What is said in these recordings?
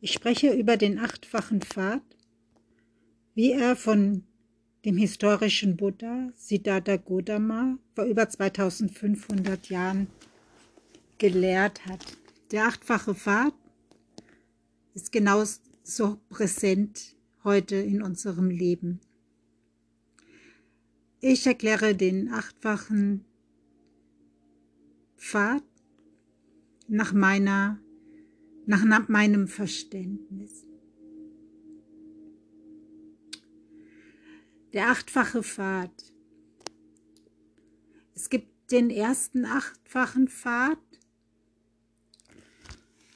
Ich spreche über den achtfachen Pfad, wie er von dem historischen Buddha Siddhartha Gautama vor über 2500 Jahren gelehrt hat. Der achtfache Pfad ist genauso präsent heute in unserem Leben. Ich erkläre den achtfachen Pfad nach meiner nach meinem Verständnis. Der achtfache Pfad. Es gibt den ersten achtfachen Pfad,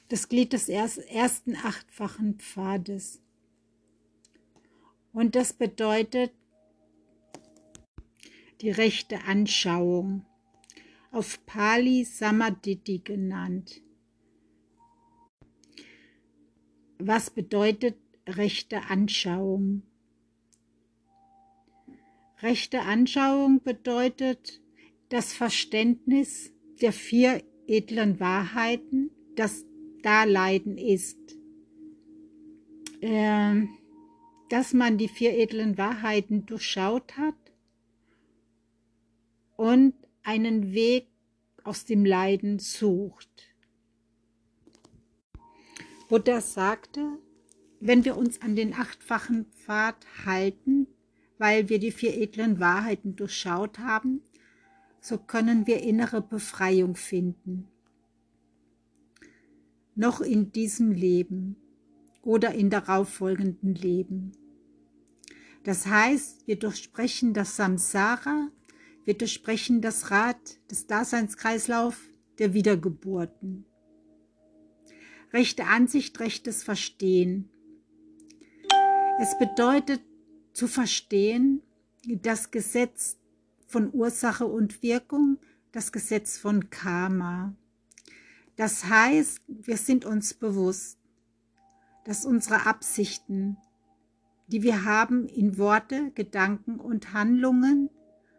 das Glied des ersten achtfachen Pfades. Und das bedeutet die rechte Anschauung, auf Pali Samaditi genannt. Was bedeutet rechte Anschauung? Rechte Anschauung bedeutet das Verständnis der vier edlen Wahrheiten, das Leiden ist. Äh, dass man die vier edlen Wahrheiten durchschaut hat und einen Weg aus dem Leiden sucht. Buddha sagte, wenn wir uns an den achtfachen Pfad halten, weil wir die vier edlen Wahrheiten durchschaut haben, so können wir innere Befreiung finden. Noch in diesem Leben oder in darauffolgenden Leben. Das heißt, wir durchsprechen das Samsara, wir durchsprechen das Rad des Daseinskreislauf der Wiedergeburten rechte Ansicht, rechtes Verstehen. Es bedeutet zu verstehen, das Gesetz von Ursache und Wirkung, das Gesetz von Karma. Das heißt, wir sind uns bewusst, dass unsere Absichten, die wir haben in Worte, Gedanken und Handlungen,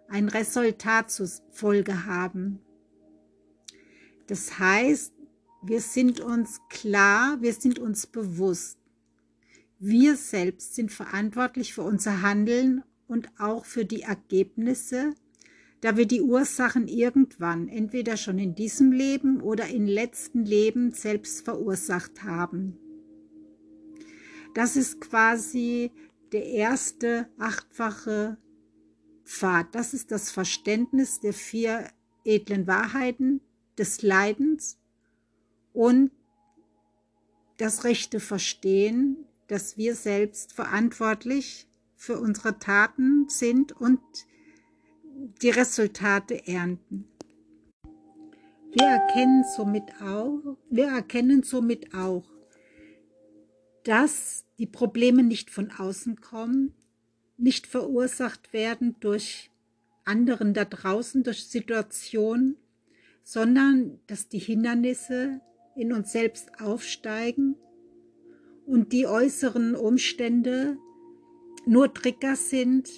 ein Resultat zur Folge haben. Das heißt, wir sind uns klar, wir sind uns bewusst. Wir selbst sind verantwortlich für unser Handeln und auch für die Ergebnisse, da wir die Ursachen irgendwann, entweder schon in diesem Leben oder im letzten Leben selbst verursacht haben. Das ist quasi der erste achtfache Pfad. Das ist das Verständnis der vier edlen Wahrheiten des Leidens und das rechte Verstehen, dass wir selbst verantwortlich für unsere Taten sind und die Resultate ernten. Wir erkennen somit auch, wir erkennen somit auch, dass die Probleme nicht von außen kommen, nicht verursacht werden durch anderen da draußen, durch Situationen, sondern dass die Hindernisse in uns selbst aufsteigen und die äußeren Umstände nur Trigger sind.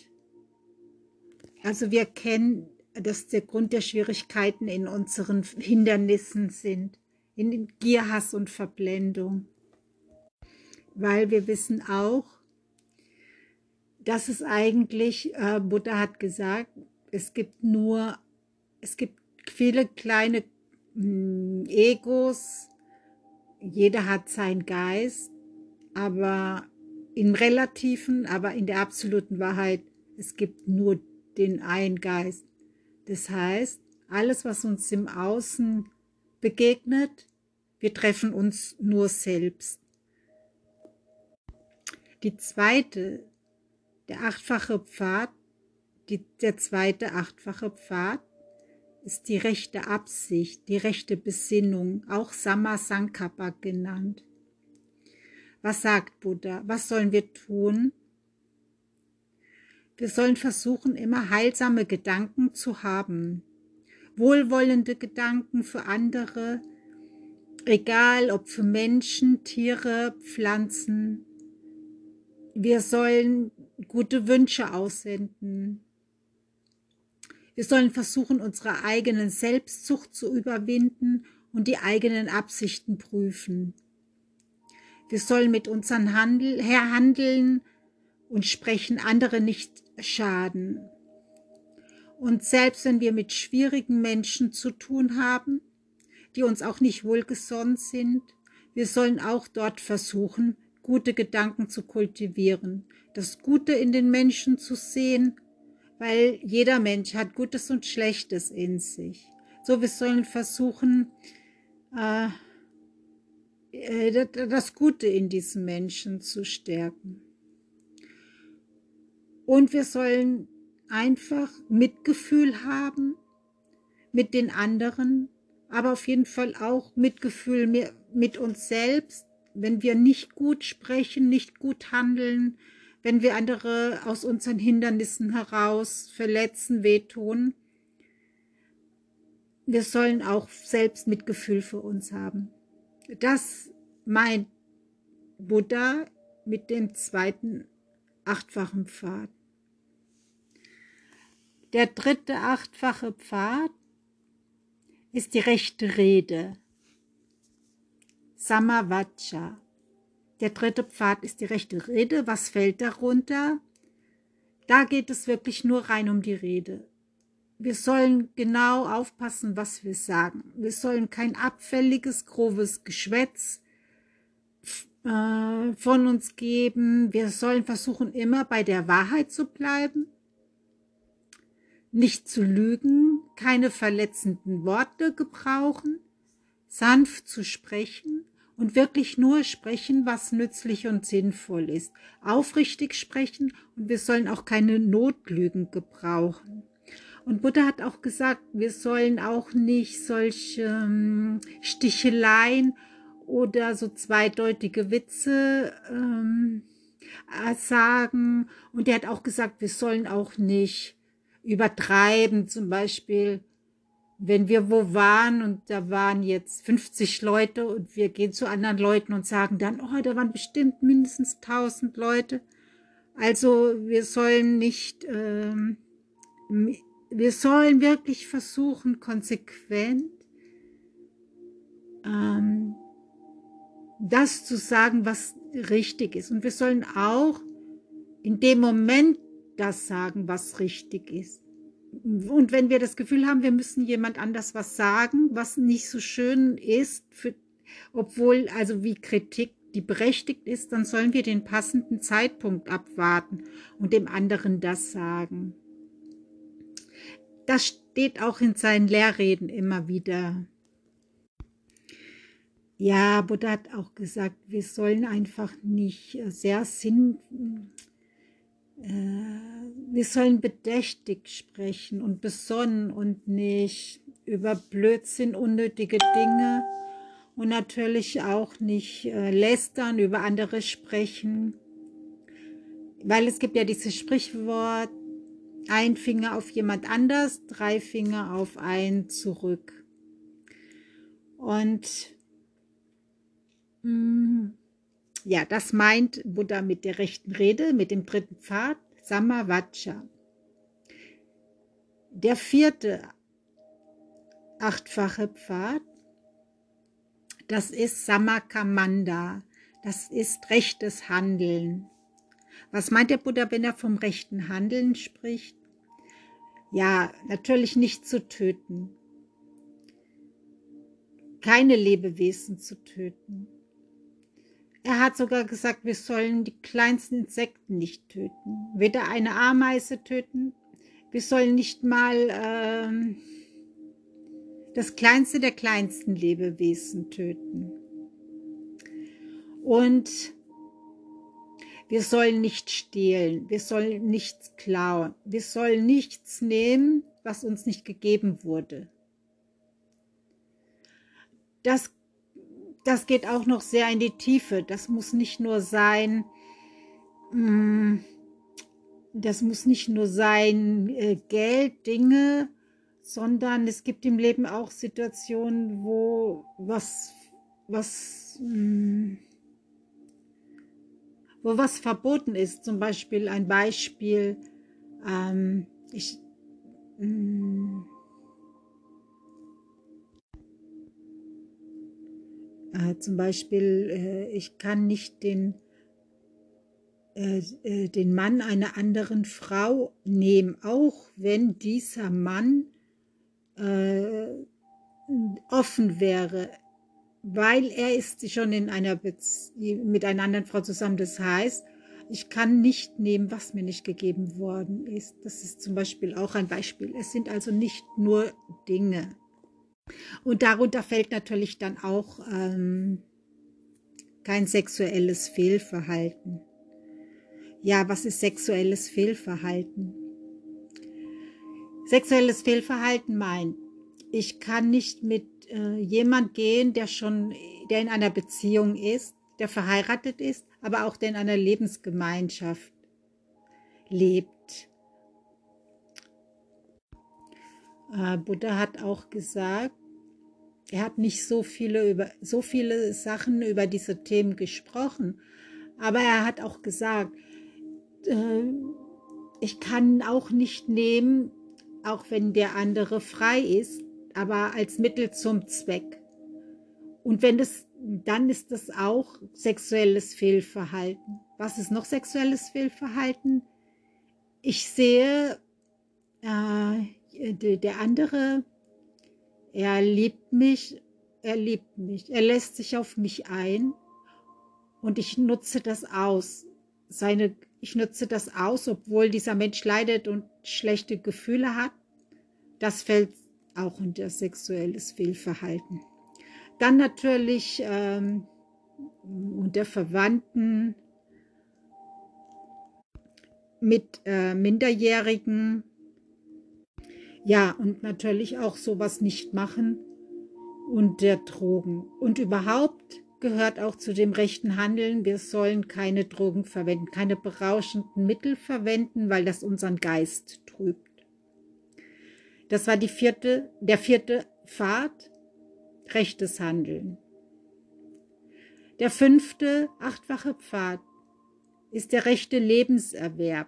Also wir kennen, dass der Grund der Schwierigkeiten in unseren Hindernissen sind, in Gier, Hass und Verblendung. Weil wir wissen auch, dass es eigentlich, äh, Buddha hat gesagt, es gibt nur, es gibt viele kleine hm, Egos, jeder hat seinen Geist, aber im relativen, aber in der absoluten Wahrheit, es gibt nur den einen Geist. Das heißt, alles, was uns im Außen begegnet, wir treffen uns nur selbst. Die zweite, der achtfache Pfad, die, der zweite achtfache Pfad ist die rechte Absicht, die rechte Besinnung, auch Sama Sankappa genannt. Was sagt Buddha? Was sollen wir tun? Wir sollen versuchen, immer heilsame Gedanken zu haben, wohlwollende Gedanken für andere, egal ob für Menschen, Tiere, Pflanzen. Wir sollen gute Wünsche aussenden, wir sollen versuchen, unsere eigenen Selbstzucht zu überwinden und die eigenen Absichten prüfen. Wir sollen mit unseren Handel, handeln und sprechen andere nicht schaden. Und selbst wenn wir mit schwierigen Menschen zu tun haben, die uns auch nicht wohlgesonnen sind, wir sollen auch dort versuchen, gute Gedanken zu kultivieren, das Gute in den Menschen zu sehen, weil jeder Mensch hat Gutes und Schlechtes in sich. So, wir sollen versuchen, äh, äh das Gute in diesen Menschen zu stärken. Und wir sollen einfach Mitgefühl haben mit den anderen, aber auf jeden Fall auch Mitgefühl mit uns selbst, wenn wir nicht gut sprechen, nicht gut handeln, wenn wir andere aus unseren Hindernissen heraus verletzen, wehtun. Wir sollen auch selbst Mitgefühl für uns haben. Das meint Buddha mit dem zweiten achtfachen Pfad. Der dritte achtfache Pfad ist die rechte Rede. Samavacha. Der dritte Pfad ist die rechte Rede. Was fällt darunter? Da geht es wirklich nur rein um die Rede. Wir sollen genau aufpassen, was wir sagen. Wir sollen kein abfälliges, grobes Geschwätz äh, von uns geben. Wir sollen versuchen, immer bei der Wahrheit zu bleiben nicht zu lügen, keine verletzenden Worte gebrauchen, sanft zu sprechen und wirklich nur sprechen, was nützlich und sinnvoll ist. Aufrichtig sprechen und wir sollen auch keine Notlügen gebrauchen. Und Buddha hat auch gesagt, wir sollen auch nicht solche ähm, Sticheleien oder so zweideutige Witze ähm, sagen. Und er hat auch gesagt, wir sollen auch nicht übertreiben. Zum Beispiel, wenn wir wo waren und da waren jetzt 50 Leute und wir gehen zu anderen Leuten und sagen dann, oh, da waren bestimmt mindestens 1000 Leute. Also wir sollen nicht, ähm, wir sollen wirklich versuchen, konsequent ähm, das zu sagen, was richtig ist. Und wir sollen auch in dem Moment das sagen, was richtig ist. Und wenn wir das Gefühl haben, wir müssen jemand anders was sagen, was nicht so schön ist, für, obwohl also wie Kritik die berechtigt ist, dann sollen wir den passenden Zeitpunkt abwarten und dem anderen das sagen. Das steht auch in seinen Lehrreden immer wieder. Ja, Buddha hat auch gesagt, wir sollen einfach nicht sehr sinn, äh, wir sollen bedächtig sprechen und besonnen und nicht über Blödsinn, unnötige Dinge und natürlich auch nicht äh, lästern, über andere sprechen. Weil es gibt ja dieses Sprichwort, ein Finger auf jemand anders, drei Finger auf einen zurück. Und mh, mm, ja, das meint Buddha mit der rechten Rede, mit dem dritten Pfad, Samavacha. Der vierte achtfache Pfad, das ist Samakamanda, das ist rechtes Handeln. Was meint der Buddha, wenn er vom rechten Handeln spricht? Ja, natürlich nicht zu töten. Keine Lebewesen zu töten. Er hat sogar gesagt, wir sollen die kleinsten Insekten nicht töten. Weder eine Ameise töten. Wir sollen nicht mal äh, das kleinste der kleinsten Lebewesen töten. Und wir sollen nicht stehlen. Wir sollen nichts klauen. Wir sollen nichts nehmen, was uns nicht gegeben wurde. Das das geht auch noch sehr in die Tiefe. Das muss nicht nur sein, mm, das muss nicht nur sein äh, Geld, Dinge, sondern es gibt im Leben auch Situationen, wo was, was, mm, wo was verboten ist. Zum Beispiel ein Beispiel, ähm, ich, mm, Äh, zum Beispiel, äh, ich kann nicht den, äh, äh, den Mann einer anderen Frau nehmen, auch wenn dieser Mann äh, offen wäre, weil er ist schon in einer mit einer anderen Frau zusammen. Das heißt, ich kann nicht nehmen, was mir nicht gegeben worden ist. Das ist zum Beispiel auch ein Beispiel. Es sind also nicht nur Dinge. Und darunter fällt natürlich dann auch ähm, kein sexuelles Fehlverhalten. Ja, was ist sexuelles Fehlverhalten? Sexuelles Fehlverhalten meint, ich kann nicht mit äh, jemand gehen, der schon, der in einer Beziehung ist, der verheiratet ist, aber auch der in einer Lebensgemeinschaft lebt. Äh, Buddha hat auch gesagt, er hat nicht so viele, über, so viele Sachen über diese Themen gesprochen, aber er hat auch gesagt, äh, ich kann auch nicht nehmen, auch wenn der andere frei ist, aber als Mittel zum Zweck. Und wenn das, dann ist das auch sexuelles Fehlverhalten. Was ist noch sexuelles Fehlverhalten? Ich sehe, äh, der andere er liebt mich, er liebt mich, er lässt sich auf mich ein und ich nutze das aus. Seine, ich nutze das aus, obwohl dieser Mensch leidet und schlechte Gefühle hat. Das fällt auch unter sexuelles Fehlverhalten. Dann natürlich ähm, unter Verwandten mit äh, Minderjährigen ja, und natürlich auch sowas nicht machen und der Drogen. Und überhaupt gehört auch zu dem rechten Handeln, wir sollen keine Drogen verwenden, keine berauschenden Mittel verwenden, weil das unseren Geist trübt. Das war die vierte, der vierte Pfad, rechtes Handeln. Der fünfte, achtfache Pfad ist der rechte Lebenserwerb,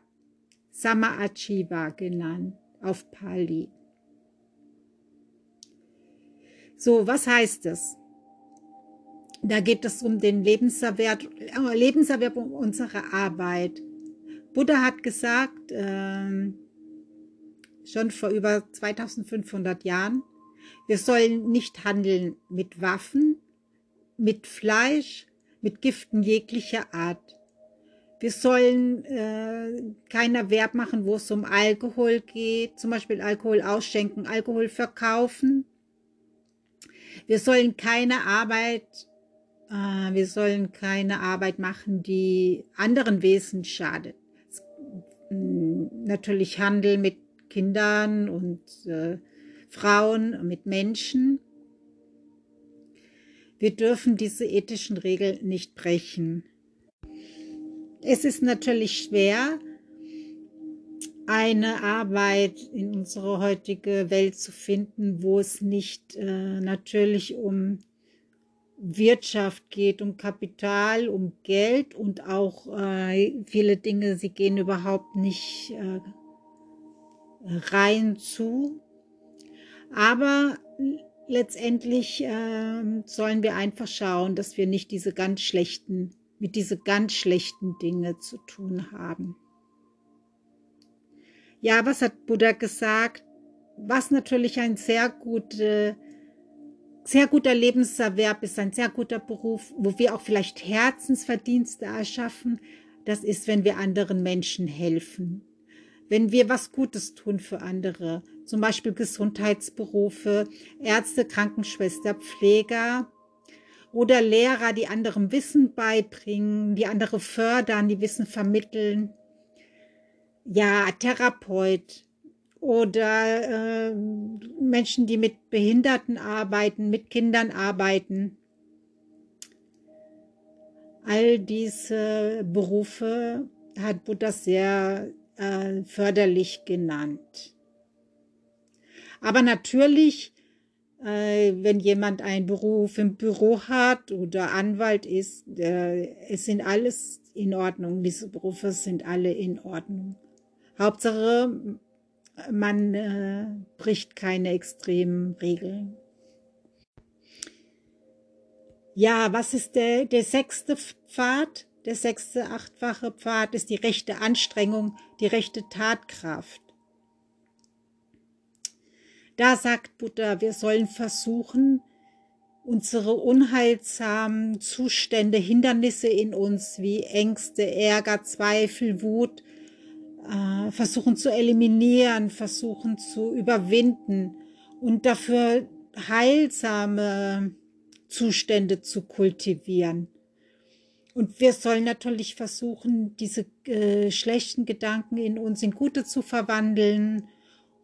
Sama Achiva genannt auf Pali. So, was heißt das? Da geht es um den Lebenserwerb, äh, Lebenserwerb unserer Arbeit. Buddha hat gesagt, äh, schon vor über 2500 Jahren, wir sollen nicht handeln mit Waffen, mit Fleisch, mit Giften jeglicher Art. Wir sollen äh, keinen Erwerb machen, wo es um Alkohol geht, zum Beispiel Alkohol ausschenken, Alkohol verkaufen. Wir sollen keine Arbeit, äh, wir sollen keine Arbeit machen, die anderen Wesen schadet. Natürlich Handel mit Kindern und äh, Frauen, mit Menschen. Wir dürfen diese ethischen Regeln nicht brechen. Es ist natürlich schwer, eine Arbeit in unsere heutige Welt zu finden, wo es nicht äh, natürlich um Wirtschaft geht, um Kapital, um Geld und auch äh, viele Dinge, sie gehen überhaupt nicht äh, rein zu. Aber letztendlich äh, sollen wir einfach schauen, dass wir nicht diese ganz schlechten mit diese ganz schlechten Dinge zu tun haben. Ja, was hat Buddha gesagt? Was natürlich ein sehr guter, sehr guter Lebenserwerb ist, ein sehr guter Beruf, wo wir auch vielleicht Herzensverdienste erschaffen, das ist, wenn wir anderen Menschen helfen. Wenn wir was Gutes tun für andere, zum Beispiel Gesundheitsberufe, Ärzte, Krankenschwester, Pfleger, oder Lehrer, die anderem Wissen beibringen, die andere fördern, die Wissen vermitteln. Ja, Therapeut oder äh, Menschen, die mit Behinderten arbeiten, mit Kindern arbeiten. All diese Berufe hat Buddha sehr äh, förderlich genannt. Aber natürlich wenn jemand einen Beruf im Büro hat oder Anwalt ist, äh, es sind alles in Ordnung. Diese Berufe sind alle in Ordnung. Hauptsache, man äh, bricht keine extremen Regeln. Ja, was ist der, der sechste Pfad? Der sechste achtfache Pfad ist die rechte Anstrengung, die rechte Tatkraft. Da sagt Buddha, wir sollen versuchen, unsere unheilsamen Zustände, Hindernisse in uns wie Ängste, Ärger, Zweifel, Wut, äh, versuchen zu eliminieren, versuchen zu überwinden und dafür heilsame Zustände zu kultivieren. Und wir sollen natürlich versuchen, diese äh, schlechten Gedanken in uns in gute zu verwandeln.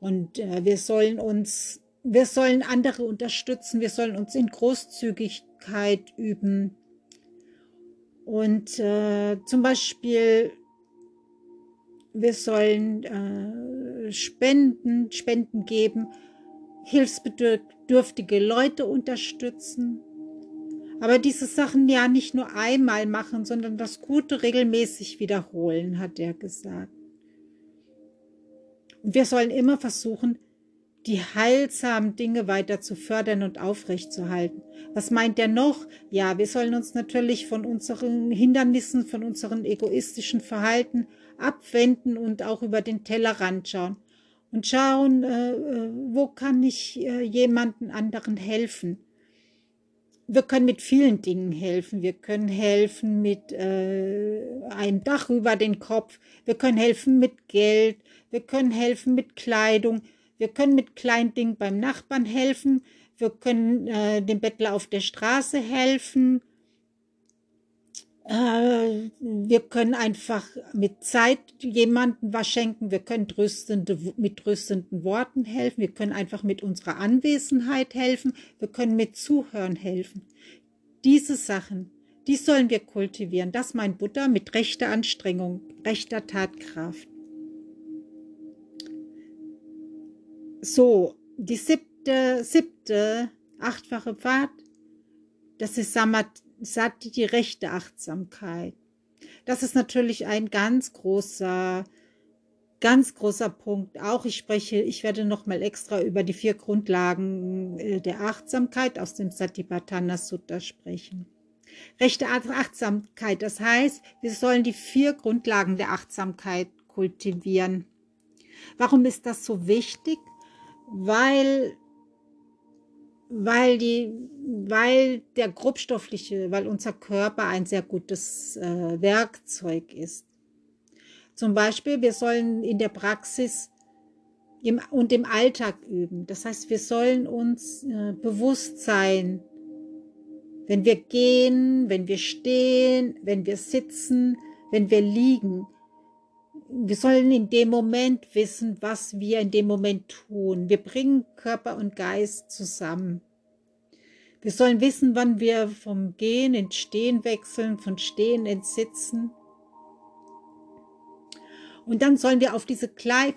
Und äh, wir sollen uns, wir sollen andere unterstützen. Wir sollen uns in Großzügigkeit üben. Und äh, zum Beispiel, wir sollen äh, Spenden, Spenden geben, hilfsbedürftige Leute unterstützen aber diese Sachen ja nicht nur einmal machen, sondern das Gute regelmäßig wiederholen, hat er gesagt. Wir sollen immer versuchen, die heilsamen Dinge weiter zu fördern und aufrechtzuerhalten. Was meint er noch? Ja, wir sollen uns natürlich von unseren Hindernissen, von unseren egoistischen Verhalten abwenden und auch über den Tellerrand schauen. Und schauen, äh, äh wo kann ich äh, jemanden anderen helfen? Wir können mit vielen Dingen helfen. Wir können helfen mit äh, einem Dach über den Kopf. Wir können helfen mit Geld. Wir können helfen mit Kleidung. Wir können mit kleinen Dingen beim Nachbarn helfen. Wir können äh, dem Bettler auf der Straße helfen. Äh, wir können einfach mit Zeit jemandem was schenken. Wir können tröstende, mit tröstenden Worten helfen. Wir können einfach mit unserer Anwesenheit helfen. Wir können mit Zuhören helfen. Diese Sachen, die sollen wir kultivieren. Das mein Buddha mit rechter Anstrengung, rechter Tatkraft. So, die siebte, siebte, achtfache Pfad, das ist Samat Sati, die rechte Achtsamkeit. Das ist natürlich ein ganz großer, ganz großer Punkt. Auch ich spreche, ich werde nochmal extra über die vier Grundlagen äh, der Achtsamkeit aus dem Satipatthana Sutta sprechen. Rechte Achtsamkeit, das heißt, wir sollen die vier Grundlagen der Achtsamkeit kultivieren. Warum ist das so wichtig? Weil weil die, weil der grobstoffliche, weil unser Körper ein sehr gutes äh, Werkzeug ist. Zum Beispiel, wir sollen in der Praxis im, und im Alltag üben. Das heißt, wir sollen uns äh, bewusst sein, wenn wir gehen, wenn wir stehen, wenn wir sitzen, wenn wir liegen, wir sollen in dem Moment wissen, was wir in dem Moment tun. Wir bringen Körper und Geist zusammen. Wir sollen wissen, wann wir vom Gehen ins Stehen wechseln, von Stehen ins Sitzen. Und dann sollen wir auf diese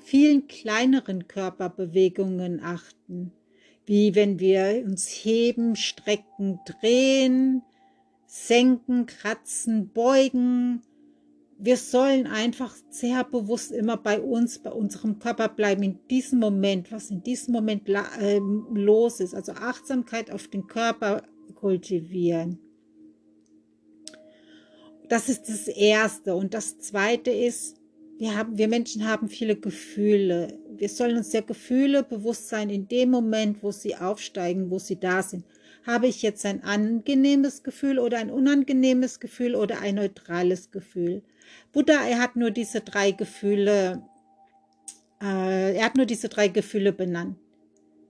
vielen kleineren Körperbewegungen achten, wie wenn wir uns heben, strecken, drehen, senken, kratzen, beugen, wir sollen einfach sehr bewusst immer bei uns, bei unserem Körper bleiben, in diesem Moment, was in diesem Moment äh, los ist. Also Achtsamkeit auf den Körper kultivieren. Das ist das Erste. Und das Zweite ist, wir, haben, wir Menschen haben viele Gefühle. Wir sollen uns der Gefühle bewusst sein in dem Moment, wo sie aufsteigen, wo sie da sind. Habe ich jetzt ein angenehmes Gefühl oder ein unangenehmes Gefühl oder ein neutrales Gefühl? Buddha, er hat nur diese drei Gefühle, äh, er hat nur diese drei Gefühle benannt.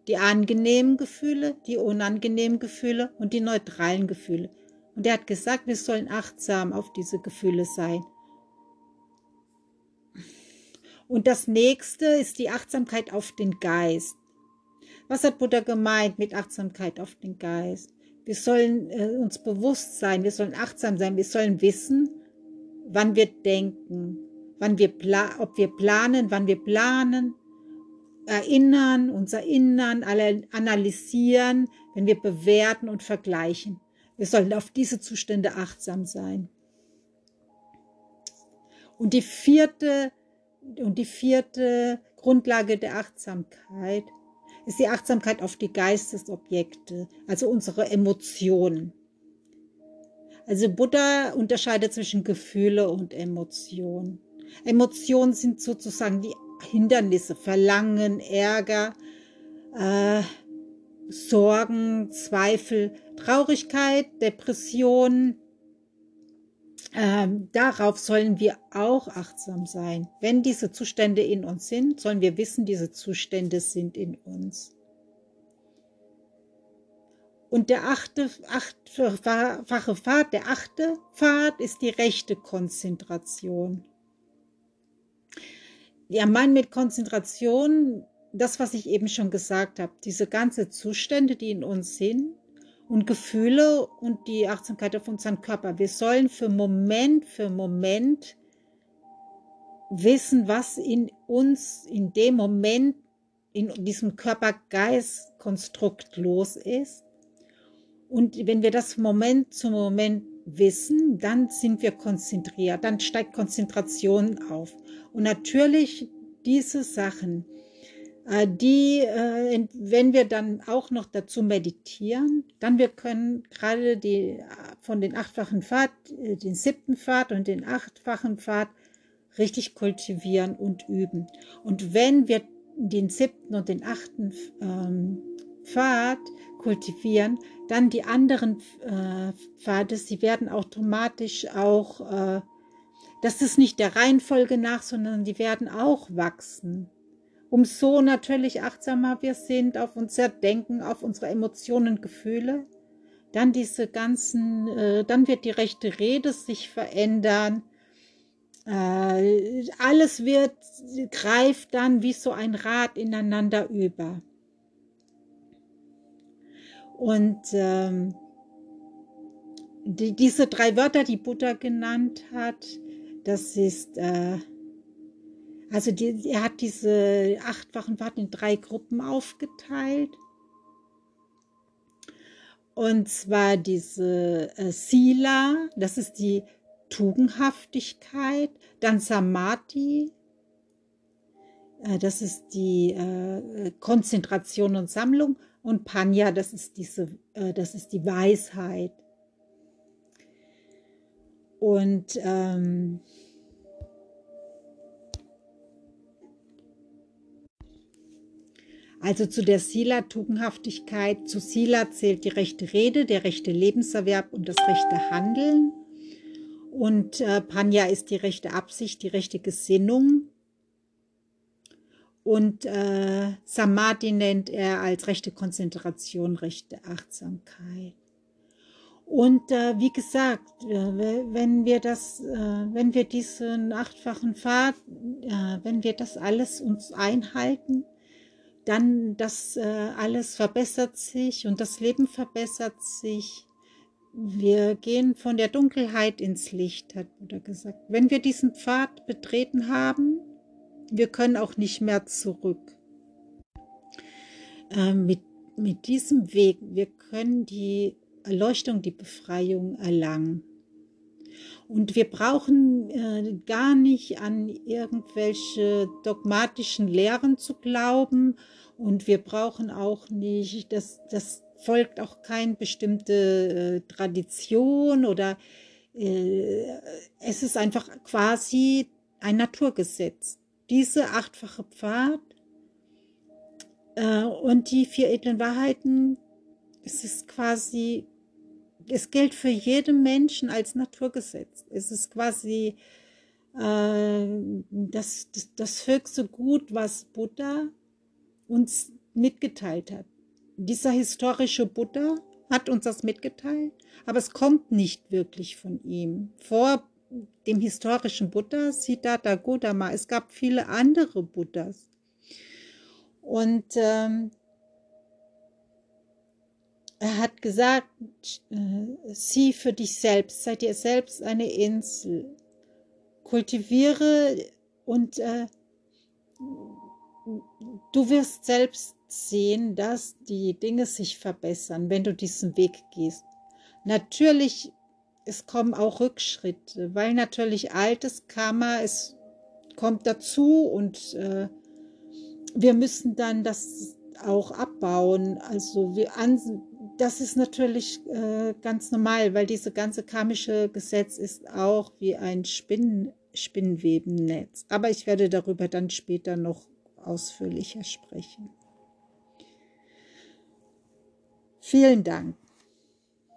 Die angenehmen Gefühle, die unangenehmen Gefühle und die neutralen Gefühle. Und er hat gesagt, wir sollen achtsam auf diese Gefühle sein. Und das nächste ist die Achtsamkeit auf den Geist. Was hat Buddha gemeint mit Achtsamkeit auf den Geist? Wir sollen äh, uns bewusst sein, wir sollen achtsam sein, wir sollen wissen, wann wir denken, wann wir ob wir planen, wann wir planen, erinnern, uns erinnern, analysieren, wenn wir bewerten und vergleichen. Wir sollen auf diese Zustände achtsam sein. Und die vierte, und die vierte Grundlage der Achtsamkeit ist die Achtsamkeit auf die Geistesobjekte, also unsere Emotionen. Also Buddha unterscheidet zwischen Gefühle und Emotionen. Emotionen sind sozusagen die Hindernisse, Verlangen, Ärger, äh, Sorgen, Zweifel, Traurigkeit, Depression. Ähm, darauf sollen wir auch achtsam sein. Wenn diese Zustände in uns sind, sollen wir wissen, diese Zustände sind in uns. Und der achte, achtfache Pfad, der achte Pfad ist die rechte Konzentration. Ja, mein mit Konzentration, das, was ich eben schon gesagt habe, diese ganze Zustände, die in uns sind und Gefühle und die Achtsamkeit auf unseren Körper. Wir sollen für Moment für Moment wissen, was in uns in dem Moment in diesem Körper-Geist-Konstrukt los ist und wenn wir das Moment zu Moment wissen, dann sind wir konzentriert, dann steigt Konzentration auf. Und natürlich diese Sachen, äh, die, äh, wenn wir dann auch noch dazu meditieren, dann wir können gerade die von den achtfachen Pfad, äh, den siebten Pfad und den achtfachen Pfad richtig kultivieren und üben. Und wenn wir den siebten und den achten ähm, Pfad kultivieren, dann die anderen äh, Pfade, sie werden automatisch auch, äh, das ist nicht der Reihenfolge nach, sondern die werden auch wachsen. Umso natürlich achtsamer wir sind auf unser Denken, auf unsere Emotionen, Gefühle, dann diese ganzen, äh, dann wird die rechte Rede sich verändern. Äh, alles wird, greift dann wie so ein Rad ineinander über. Und ähm, die, diese drei Wörter, die Buddha genannt hat, das ist, äh, also die, er hat diese achtfachen Worte in drei Gruppen aufgeteilt. Und zwar diese äh, Sila, das ist die Tugendhaftigkeit, dann Samadhi, äh, das ist die äh, Konzentration und Sammlung und Panya, das ist diese, äh, das ist die Weisheit. Und ähm, also zu der Sila-Tugendhaftigkeit, zu Sila zählt die rechte Rede, der rechte Lebenserwerb und das rechte Handeln. Und äh, Panya ist die rechte Absicht, die rechte Gesinnung und äh, Samadhi nennt er als rechte Konzentration, rechte Achtsamkeit. Und äh, wie gesagt, äh, wenn wir das, äh, wenn wir diesen achtfachen Pfad, äh, wenn wir das alles uns einhalten, dann das äh, alles verbessert sich und das Leben verbessert sich. Wir gehen von der Dunkelheit ins Licht, hat Buddha gesagt. Wenn wir diesen Pfad betreten haben, wir können auch nicht mehr zurück. Äh, mit, mit diesem Weg, wir können die Erleuchtung, die Befreiung erlangen. Und wir brauchen äh, gar nicht an irgendwelche dogmatischen Lehren zu glauben. Und wir brauchen auch nicht, das, das folgt auch keine bestimmte äh, Tradition oder äh, es ist einfach quasi ein Naturgesetz diese achtfache Pfad äh, und die vier edlen Wahrheiten, es ist quasi, es gilt für jeden Menschen als Naturgesetz. Es ist quasi äh, das, das, das höchste Gut, was Buddha uns mitgeteilt hat. Dieser historische Buddha hat uns das mitgeteilt, aber es kommt nicht wirklich von ihm. Vor dem historischen Buddha, Siddhartha Gautama. Es gab viele andere Buddhas. Und ähm, er hat gesagt, äh, sieh für dich selbst, sei dir selbst eine Insel, kultiviere und äh, du wirst selbst sehen, dass die Dinge sich verbessern, wenn du diesen Weg gehst. Natürlich es kommen auch Rückschritte, weil natürlich altes Karma, es kommt dazu und äh, wir müssen dann das auch abbauen. Also wir an, das ist natürlich äh, ganz normal, weil diese ganze karmische Gesetz ist auch wie ein Spinnen, Spinnwebennetz. Aber ich werde darüber dann später noch ausführlicher sprechen. Vielen Dank.